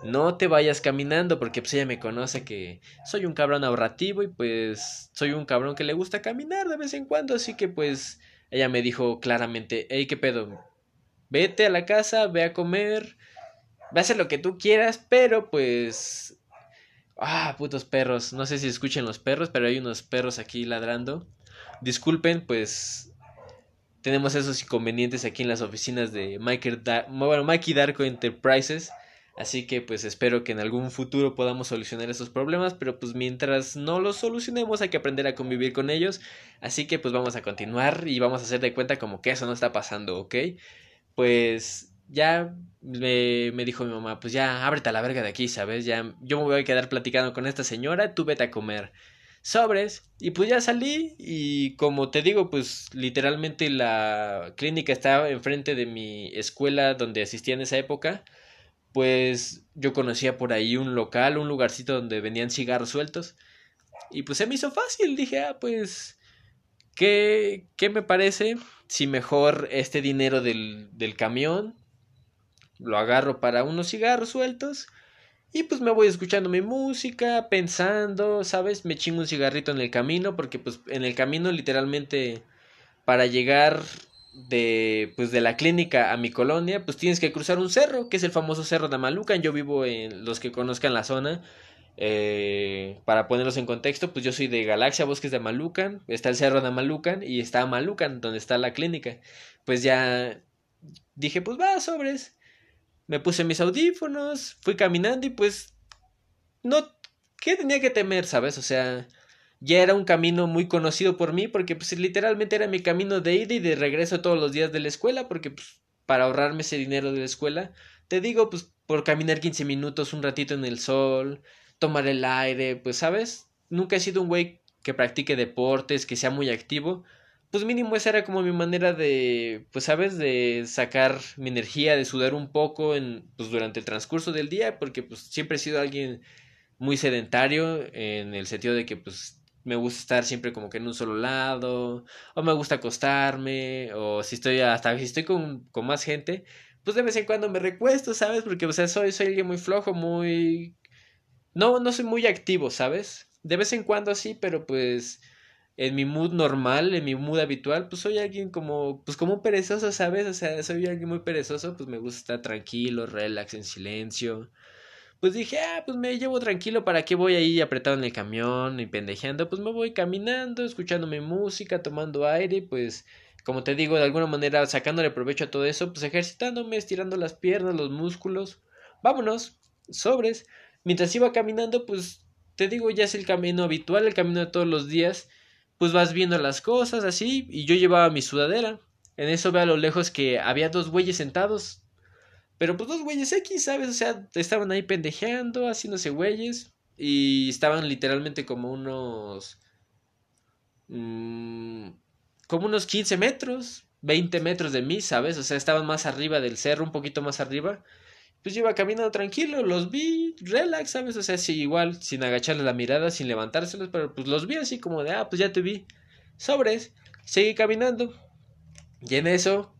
no te vayas caminando porque pues ella me conoce que soy un cabrón ahorrativo y pues soy un cabrón que le gusta caminar de vez en cuando, así que pues ella me dijo claramente, hey, ¿qué pedo? Vete a la casa, ve a comer, ve a hacer lo que tú quieras, pero pues... Ah, putos perros, no sé si escuchen los perros, pero hay unos perros aquí ladrando. Disculpen, pues tenemos esos inconvenientes aquí en las oficinas de Mikey Darko Enterprises. Así que pues espero que en algún futuro podamos solucionar esos problemas, pero pues mientras no los solucionemos hay que aprender a convivir con ellos. Así que pues vamos a continuar y vamos a hacer de cuenta como que eso no está pasando, ¿ok? Pues ya me, me dijo mi mamá, pues ya ábrete a la verga de aquí, ¿sabes? Ya yo me voy a quedar platicando con esta señora, tú vete a comer sobres. Y pues ya salí y como te digo pues literalmente la clínica estaba enfrente de mi escuela donde asistía en esa época. Pues yo conocía por ahí un local, un lugarcito donde vendían cigarros sueltos. Y pues se me hizo fácil, dije ah pues ¿qué, qué me parece si mejor este dinero del, del camión lo agarro para unos cigarros sueltos y pues me voy escuchando mi música, pensando, ¿sabes? Me chingo un cigarrito en el camino, porque pues en el camino literalmente para llegar de pues de la clínica a mi colonia, pues tienes que cruzar un cerro, que es el famoso cerro de Amalucan. Yo vivo en los que conozcan la zona. Eh, para ponerlos en contexto, pues yo soy de Galaxia, Bosques de Amalucan, está el cerro de Amalucan y está Amalucan, donde está la clínica. Pues ya dije, pues va, sobres me puse mis audífonos, fui caminando y pues no, ¿qué tenía que temer, sabes? O sea, ya era un camino muy conocido por mí porque pues literalmente era mi camino de ida y de regreso todos los días de la escuela porque pues para ahorrarme ese dinero de la escuela, te digo pues por caminar 15 minutos un ratito en el sol, tomar el aire, pues sabes, nunca he sido un güey que practique deportes, que sea muy activo, pues mínimo esa era como mi manera de, pues sabes, de sacar mi energía, de sudar un poco en, pues durante el transcurso del día, porque pues siempre he sido alguien muy sedentario en el sentido de que pues me gusta estar siempre como que en un solo lado, o me gusta acostarme, o si estoy hasta si estoy con, con más gente, pues de vez en cuando me recuesto, ¿sabes? Porque o sea, soy, soy alguien muy flojo, muy... No, no soy muy activo, ¿sabes? De vez en cuando sí, pero pues en mi mood normal, en mi mood habitual, pues soy alguien como, pues como perezoso, ¿sabes? O sea, soy alguien muy perezoso, pues me gusta estar tranquilo, relax, en silencio. Pues dije, ah, pues me llevo tranquilo, ¿para qué voy ahí apretado en el camión y pendejeando? Pues me voy caminando, escuchando mi música, tomando aire, pues como te digo, de alguna manera sacándole provecho a todo eso, pues ejercitándome, estirando las piernas, los músculos. Vámonos, sobres. Mientras iba caminando, pues te digo, ya es el camino habitual, el camino de todos los días pues vas viendo las cosas así y yo llevaba mi sudadera. En eso veo a lo lejos que había dos güeyes sentados. Pero pues dos güeyes X, ¿sabes? O sea, estaban ahí pendejeando, haciéndose güeyes. Y estaban literalmente como unos... mmm, como unos 15 metros, 20 metros de mí, ¿sabes? O sea, estaban más arriba del cerro, un poquito más arriba. Pues iba caminando tranquilo, los vi, relax, ¿sabes? O sea, sí, igual, sin agacharle la mirada, sin levantárselos, pero pues los vi así como de, ah, pues ya te vi. Sobres, seguí caminando. Y en eso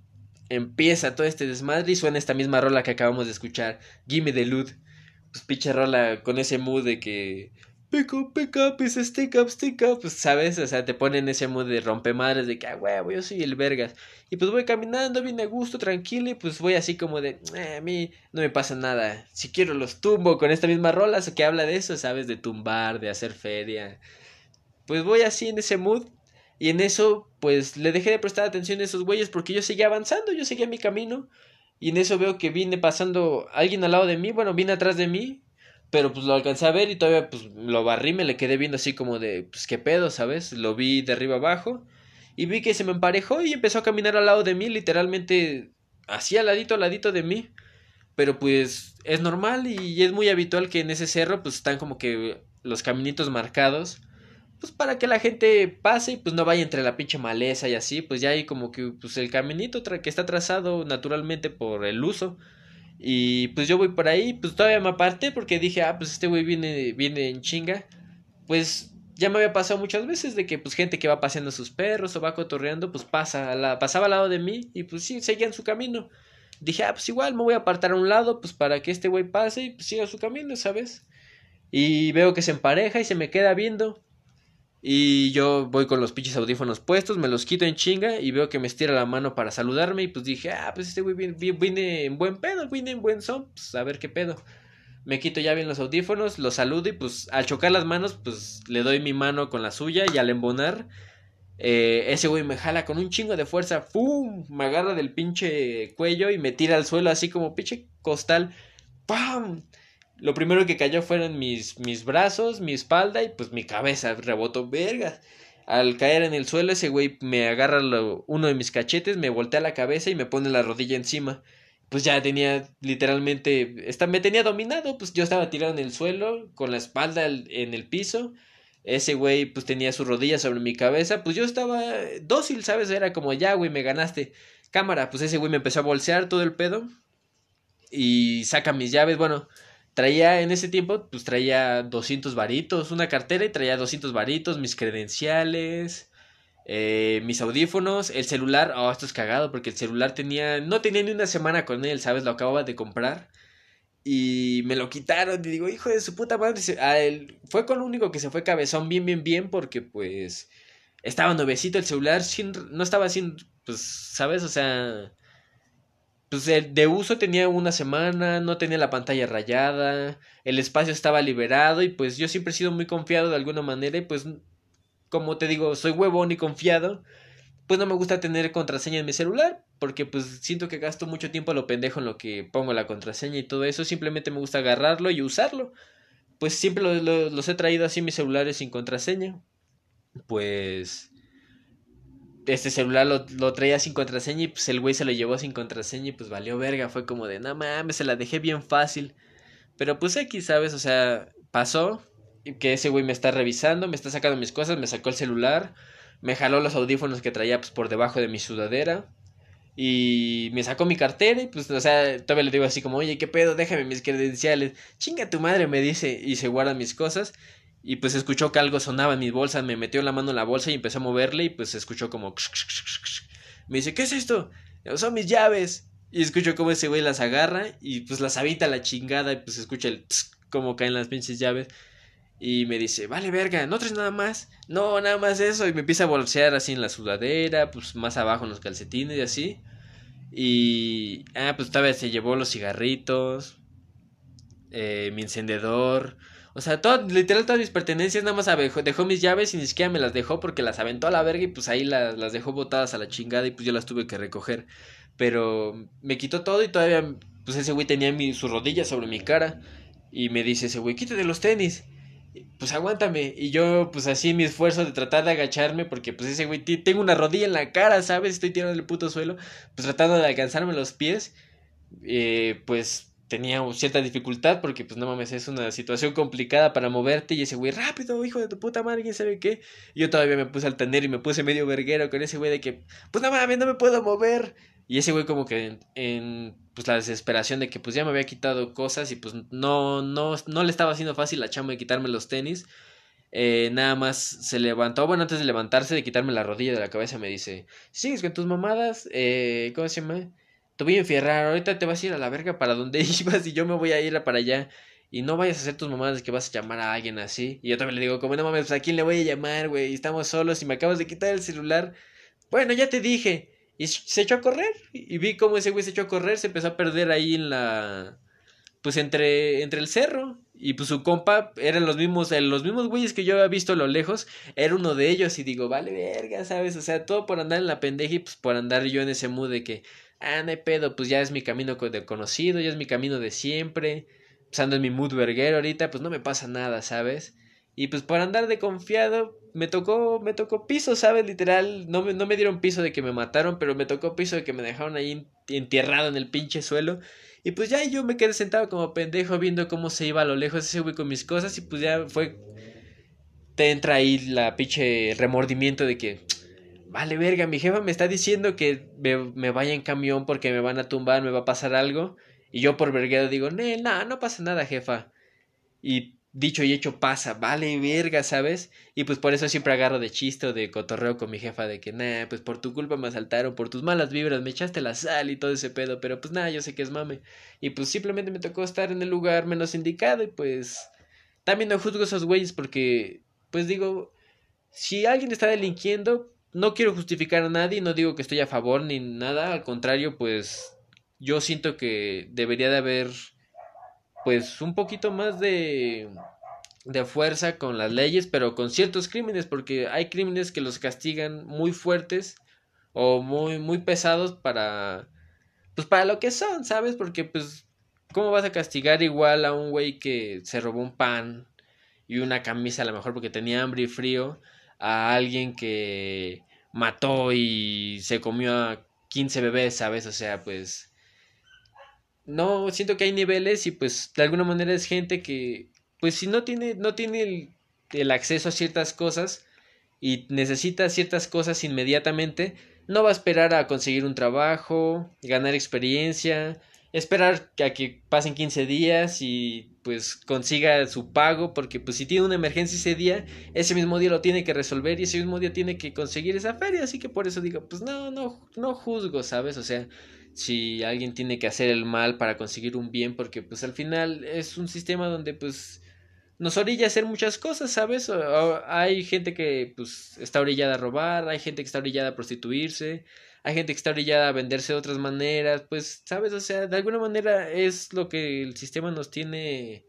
empieza todo este desmadre y suena esta misma rola que acabamos de escuchar, Gimme the Loot. Pues pinche rola con ese mood de que pick up, pick up, is stick up, stick up, pues sabes, o sea, te ponen ese mood de rompemadres de que, ah, huevo, yo soy el vergas. Y pues voy caminando bien a gusto, tranquilo, y pues voy así como de, "Eh, a mí no me pasa nada. Si quiero los tumbo con esta misma rola que habla de eso, sabes, de tumbar, de hacer feria. Pues voy así en ese mood. Y en eso, pues le dejé de prestar atención a esos güeyes porque yo seguía avanzando, yo seguía mi camino. Y en eso veo que viene pasando alguien al lado de mí, bueno, viene atrás de mí. Pero pues lo alcancé a ver y todavía pues lo barrí, me le quedé viendo así como de, pues qué pedo, ¿sabes? Lo vi de arriba abajo y vi que se me emparejó y empezó a caminar al lado de mí, literalmente así al ladito, al ladito de mí. Pero pues es normal y es muy habitual que en ese cerro pues están como que los caminitos marcados pues para que la gente pase y pues no vaya entre la pinche maleza y así, pues ya hay como que pues el caminito que está trazado naturalmente por el uso. Y pues yo voy por ahí, pues todavía me aparté porque dije, ah, pues este güey viene, viene en chinga. Pues ya me había pasado muchas veces de que pues gente que va paseando a sus perros o va cotorreando, pues pasa, la, pasaba al lado de mí y pues sí, seguían su camino. Dije, ah, pues igual me voy a apartar a un lado, pues para que este güey pase y pues siga su camino, ¿sabes? Y veo que se empareja y se me queda viendo. Y yo voy con los pinches audífonos puestos, me los quito en chinga y veo que me estira la mano para saludarme y pues dije, ah, pues este güey viene, vi- viene en buen pedo, viene en buen son, pues a ver qué pedo. Me quito ya bien los audífonos, lo saludo y pues al chocar las manos, pues le doy mi mano con la suya y al embonar, eh, ese güey me jala con un chingo de fuerza, ¡pum! Me agarra del pinche cuello y me tira al suelo así como pinche costal, ¡pam! Lo primero que cayó fueron mis, mis brazos, mi espalda y pues mi cabeza rebotó vergas. Al caer en el suelo, ese güey me agarra lo- uno de mis cachetes, me voltea la cabeza y me pone la rodilla encima. Pues ya tenía literalmente, esta, me tenía dominado, pues yo estaba tirado en el suelo, con la espalda al- en el piso. Ese güey pues tenía su rodilla sobre mi cabeza, pues yo estaba dócil, ¿sabes? Era como, ya, güey, me ganaste. Cámara, pues ese güey me empezó a bolsear todo el pedo. Y saca mis llaves, bueno, traía en ese tiempo, pues traía 200 varitos, una cartera y traía 200 varitos, mis credenciales, eh, mis audífonos, el celular, oh, esto es cagado porque el celular tenía, no tenía ni una semana con él, ¿sabes? Lo acababa de comprar y me lo quitaron y digo, hijo de su puta madre, a él, fue con lo único que se fue cabezón bien, bien, bien porque pues estaba nuevecito el celular, sin, no estaba sin, pues, ¿sabes? O sea pues el de uso tenía una semana, no tenía la pantalla rayada, el espacio estaba liberado y pues yo siempre he sido muy confiado de alguna manera y pues como te digo, soy huevón y confiado, pues no me gusta tener contraseña en mi celular porque pues siento que gasto mucho tiempo lo pendejo en lo que pongo la contraseña y todo eso, simplemente me gusta agarrarlo y usarlo. Pues siempre lo- lo- los he traído así mis celulares sin contraseña. Pues este celular lo, lo traía sin contraseña y pues el güey se lo llevó sin contraseña y pues valió verga. Fue como de, no mames, se la dejé bien fácil. Pero pues aquí, ¿sabes? O sea, pasó que ese güey me está revisando, me está sacando mis cosas, me sacó el celular, me jaló los audífonos que traía pues por debajo de mi sudadera. Y me sacó mi cartera y pues, o sea, todavía le digo así como, oye, ¿qué pedo? Déjame mis credenciales. Chinga tu madre, me dice, y se guarda mis cosas. Y pues escuchó que algo sonaba en mi bolsa, me metió la mano en la bolsa y empezó a moverle y pues escuchó como... Me dice, ¿qué es esto? "No, Son mis llaves. Y escucho cómo ese güey las agarra y pues las habita la chingada y pues escucha el... como caen las pinches llaves. Y me dice, vale verga, ¿no traes nada más? No, nada más eso. Y me empieza a bolsear así en la sudadera, pues más abajo en los calcetines y así. Y... Ah, pues tal vez se llevó los cigarritos, eh, mi encendedor. O sea, todo, literal todas mis pertenencias nada más abejo- dejó mis llaves y ni siquiera me las dejó porque las aventó a la verga y pues ahí las, las dejó botadas a la chingada y pues yo las tuve que recoger. Pero me quitó todo y todavía pues ese güey tenía su rodilla sobre mi cara y me dice ese güey, quítate los tenis. Pues aguántame. Y yo, pues así, mi esfuerzo de tratar de agacharme, porque pues ese güey, tengo una rodilla en la cara, ¿sabes? Estoy tirando el puto suelo, pues tratando de alcanzarme los pies, eh, pues tenía cierta dificultad, porque pues no mames, es una situación complicada para moverte, y ese güey, rápido, hijo de tu puta madre, quién sabe qué. Yo todavía me puse al tener y me puse medio verguero con ese güey de que, pues no mames, no me puedo mover. Y ese güey como que en, pues la desesperación de que pues ya me había quitado cosas y pues no, no, no le estaba haciendo fácil la chamba de quitarme los tenis. Eh, nada más se levantó, bueno, antes de levantarse, de quitarme la rodilla de la cabeza, me dice, sigues con tus mamadas, eh, ¿cómo se llama? Te voy a enfierrar, ahorita te vas a ir a la verga para donde ibas y yo me voy a ir para allá. Y no vayas a hacer tus mamadas que vas a llamar a alguien así. Y yo también le digo, como no mames, ¿a quién le voy a llamar, güey? Estamos solos y me acabas de quitar el celular. Bueno, ya te dije. Y se echó a correr. Y vi cómo ese güey se echó a correr. Se empezó a perder ahí en la. Pues entre, entre el cerro. Y pues su compa eran los mismos, eh, los mismos güeyes que yo había visto a lo lejos. Era uno de ellos. Y digo, vale, verga, ¿sabes? O sea, todo por andar en la pendeja y pues por andar yo en ese mood de que, ah, no hay pedo, pues ya es mi camino de conocido, ya es mi camino de siempre. Pues en mi mood verguero ahorita, pues no me pasa nada, ¿sabes? Y pues por andar de confiado, me tocó, me tocó piso, ¿sabes? Literal, no me, no me dieron piso de que me mataron, pero me tocó piso de que me dejaron ahí en- entierrado en el pinche suelo. Y pues ya yo me quedé sentado como pendejo viendo cómo se iba a lo lejos ese güey con mis cosas y pues ya fue... te entra ahí la pinche remordimiento de que, vale verga, mi jefa me está diciendo que me, me vaya en camión porque me van a tumbar, me va a pasar algo. Y yo por verguedo digo, no, no, no pasa nada, jefa. Y dicho y hecho pasa, vale verga, ¿sabes? Y pues por eso siempre agarro de chiste o de cotorreo con mi jefa de que, nah, pues por tu culpa me asaltaron, por tus malas vibras, me echaste la sal y todo ese pedo, pero pues nada, yo sé que es mame. Y pues simplemente me tocó estar en el lugar menos indicado y pues también no juzgo esos güeyes porque, pues digo, si alguien está delinquiendo, no quiero justificar a nadie, no digo que estoy a favor ni nada, al contrario, pues yo siento que debería de haber pues un poquito más de de fuerza con las leyes, pero con ciertos crímenes, porque hay crímenes que los castigan muy fuertes o muy muy pesados para pues para lo que son, ¿sabes? Porque pues ¿cómo vas a castigar igual a un güey que se robó un pan y una camisa a lo mejor porque tenía hambre y frío a alguien que mató y se comió a 15 bebés, ¿sabes? O sea, pues no siento que hay niveles y pues de alguna manera es gente que pues si no tiene no tiene el, el, acceso a ciertas cosas y necesita ciertas cosas inmediatamente no va a esperar a conseguir un trabajo ganar experiencia esperar a que pasen 15 días y pues consiga su pago porque pues si tiene una emergencia ese día ese mismo día lo tiene que resolver y ese mismo día tiene que conseguir esa feria así que por eso digo pues no no no juzgo sabes o sea si alguien tiene que hacer el mal para conseguir un bien, porque pues al final es un sistema donde pues nos orilla a hacer muchas cosas, ¿sabes? hay gente que pues está orillada a robar, hay gente que está orillada a prostituirse, hay gente que está orillada a venderse de otras maneras, pues, ¿sabes? O sea, de alguna manera es lo que el sistema nos tiene,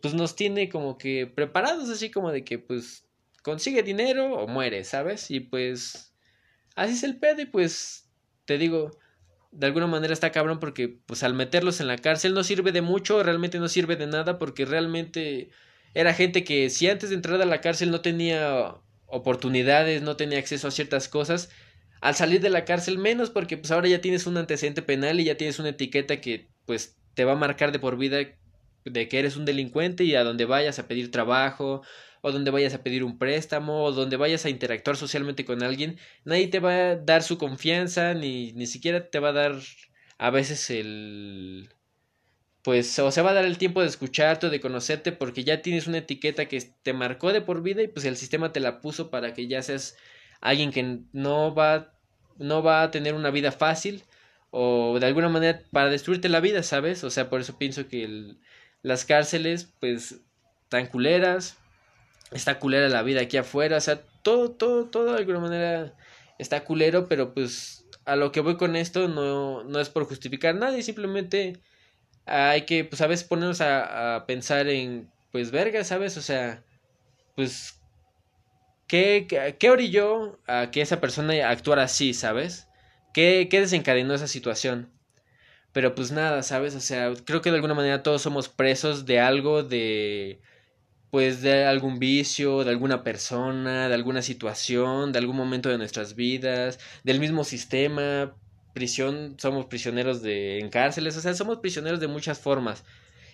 pues nos tiene como que preparados, así como de que pues consigue dinero o muere, ¿sabes? Y pues así es el pedo y pues te digo, de alguna manera está cabrón porque pues al meterlos en la cárcel no sirve de mucho, realmente no sirve de nada porque realmente era gente que si antes de entrar a la cárcel no tenía oportunidades, no tenía acceso a ciertas cosas, al salir de la cárcel menos porque pues ahora ya tienes un antecedente penal y ya tienes una etiqueta que pues te va a marcar de por vida de que eres un delincuente y a donde vayas a pedir trabajo o donde vayas a pedir un préstamo, o donde vayas a interactuar socialmente con alguien, nadie te va a dar su confianza, ni, ni siquiera te va a dar a veces el pues o se va a dar el tiempo de escucharte o de conocerte porque ya tienes una etiqueta que te marcó de por vida y pues el sistema te la puso para que ya seas alguien que no va no va a tener una vida fácil o de alguna manera para destruirte la vida, ¿sabes? O sea, por eso pienso que las cárceles pues tan culeras, está culera la vida aquí afuera, o sea, todo, todo, todo de alguna manera está culero, pero pues a lo que voy con esto no, no es por justificar nada simplemente hay que, pues a veces ponernos a, a pensar en, pues verga, ¿sabes? O sea, pues, ¿qué, qué, orilló a que esa persona actuara así, ¿sabes? ¿Qué, ¿Qué desencadenó esa situación? Pero pues nada, ¿sabes? O sea, creo que de alguna manera todos somos presos de algo, de pues de algún vicio, de alguna persona, de alguna situación, de algún momento de nuestras vidas, del mismo sistema, prisión, somos prisioneros de en cárceles, o sea, somos prisioneros de muchas formas.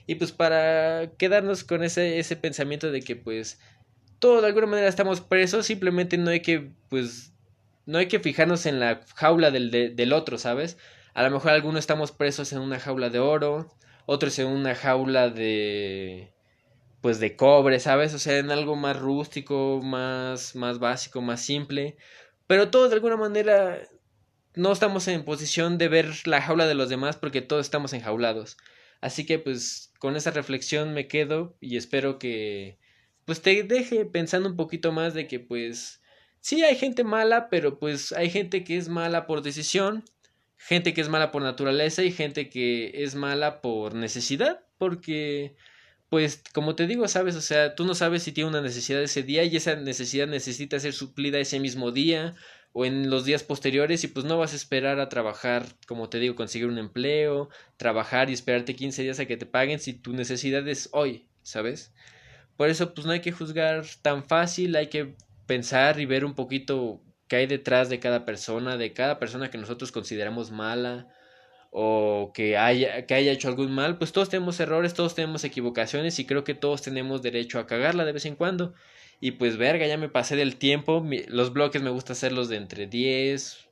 Y pues para quedarnos con ese ese pensamiento de que pues todos de alguna manera estamos presos, simplemente no hay que pues no hay que fijarnos en la jaula del, del otro, ¿sabes? A lo mejor algunos estamos presos en una jaula de oro, otros en una jaula de pues de cobre, ¿sabes? O sea, en algo más rústico, más, más básico, más simple. Pero todos de alguna manera no estamos en posición de ver la jaula de los demás porque todos estamos enjaulados. Así que pues con esa reflexión me quedo y espero que pues te deje pensando un poquito más de que pues sí hay gente mala, pero pues hay gente que es mala por decisión, gente que es mala por naturaleza y gente que es mala por necesidad, porque pues como te digo, sabes, o sea, tú no sabes si tiene una necesidad ese día y esa necesidad necesita ser suplida ese mismo día o en los días posteriores y pues no vas a esperar a trabajar, como te digo, conseguir un empleo, trabajar y esperarte 15 días a que te paguen si tu necesidad es hoy, ¿sabes? Por eso pues no hay que juzgar tan fácil, hay que pensar y ver un poquito qué hay detrás de cada persona, de cada persona que nosotros consideramos mala o que haya, que haya hecho algún mal, pues todos tenemos errores, todos tenemos equivocaciones y creo que todos tenemos derecho a cagarla de vez en cuando. Y pues verga, ya me pasé del tiempo. Los bloques me gusta hacerlos de entre 10,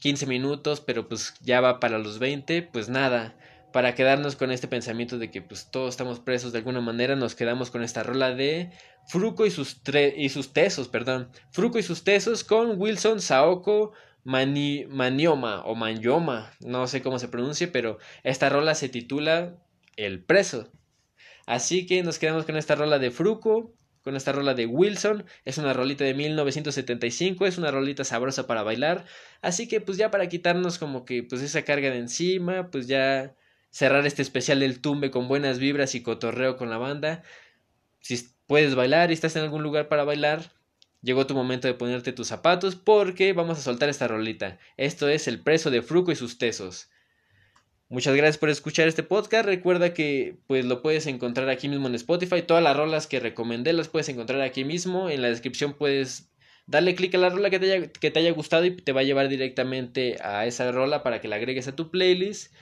15 minutos, pero pues ya va para los 20, pues nada. Para quedarnos con este pensamiento de que pues todos estamos presos de alguna manera, nos quedamos con esta rola de Fruco y sus, y sus tesos, perdón. Fruco y sus tesos con Wilson Saoko Mani- Manioma o Manyoma, no sé cómo se pronuncia, pero esta rola se titula El preso. Así que nos quedamos con esta rola de Fruco, con esta rola de Wilson. Es una rolita de 1975, es una rolita sabrosa para bailar. Así que pues ya para quitarnos como que pues esa carga de encima, pues ya cerrar este especial del tumbe con buenas vibras y cotorreo con la banda. Si puedes bailar y estás en algún lugar para bailar, llegó tu momento de ponerte tus zapatos porque vamos a soltar esta rolita. Esto es El preso de Fruco y sus tesos. Muchas gracias por escuchar este podcast. Recuerda que pues lo puedes encontrar aquí mismo en Spotify. Todas las rolas que recomendé las puedes encontrar aquí mismo. En la descripción puedes darle clic a la rola que te, haya, que te haya gustado y te va a llevar directamente a esa rola para que la agregues a tu playlist.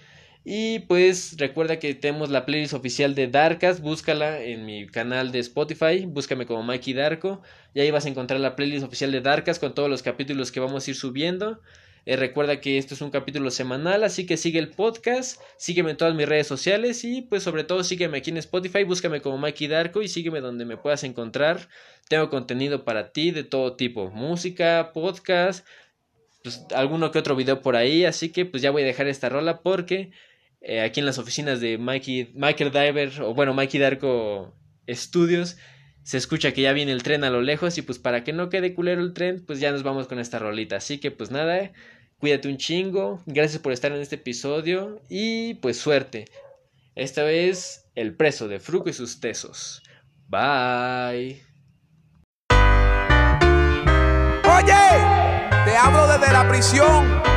Y pues recuerda que tenemos la playlist oficial de Darkas, búscala en mi canal de Spotify, búscame como Mikey Darko, y ahí vas a encontrar la playlist oficial de Darkas con todos los capítulos que vamos a ir subiendo. Eh, recuerda que esto es un capítulo semanal, así que sigue el podcast, sígueme en todas mis redes sociales y pues sobre todo sígueme aquí en Spotify, búscame como Mikey Darko y sígueme donde me puedas encontrar. Tengo contenido para ti de todo tipo, música, podcast, pues alguno que otro video por ahí, así que pues ya voy a dejar esta rola porque eh, aquí en las oficinas de Mikey, Michael Diver, o bueno, Mikey Darko Studios, se escucha que ya viene el tren a lo lejos y pues para que no quede culero el tren, pues ya nos vamos con esta rolita. Así que pues nada, cuídate un chingo, gracias por estar en este episodio y pues suerte. Esta vez el preso de Fruco y sus tesos. Bye. Oye, te hablo desde la prisión.